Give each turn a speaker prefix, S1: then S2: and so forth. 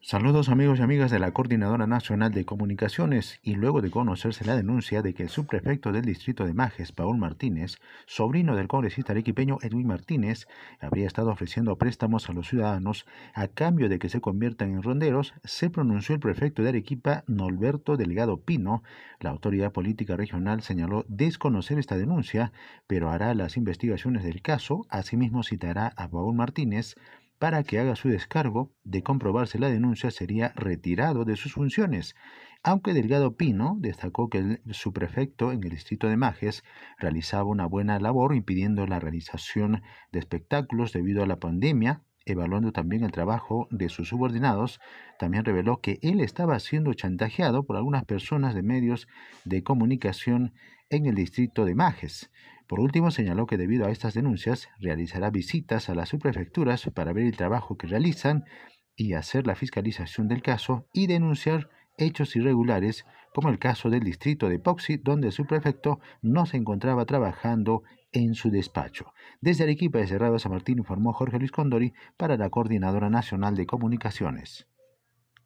S1: Saludos amigos y amigas de la Coordinadora Nacional de Comunicaciones y luego de conocerse la denuncia de que el subprefecto del distrito de Majes, Paul Martínez, sobrino del congresista arequipeño Edwin Martínez, habría estado ofreciendo préstamos a los ciudadanos a cambio de que se conviertan en ronderos, se pronunció el prefecto de Arequipa, Norberto Delgado Pino. La autoridad política regional señaló desconocer esta denuncia, pero hará las investigaciones del caso. Asimismo citará a Paul Martínez para que haga su descargo, de comprobarse la denuncia sería retirado de sus funciones, aunque Delgado Pino destacó que el subprefecto en el distrito de Majes realizaba una buena labor impidiendo la realización de espectáculos debido a la pandemia, evaluando también el trabajo de sus subordinados, también reveló que él estaba siendo chantajeado por algunas personas de medios de comunicación en el distrito de Majes. Por último, señaló que debido a estas denuncias realizará visitas a las subprefecturas para ver el trabajo que realizan y hacer la fiscalización del caso y denunciar hechos irregulares, como el caso del distrito de Poxi, donde su prefecto no se encontraba trabajando en su despacho. Desde Arequipa de Cerrado San Martín informó Jorge Luis Condori para la Coordinadora Nacional de Comunicaciones.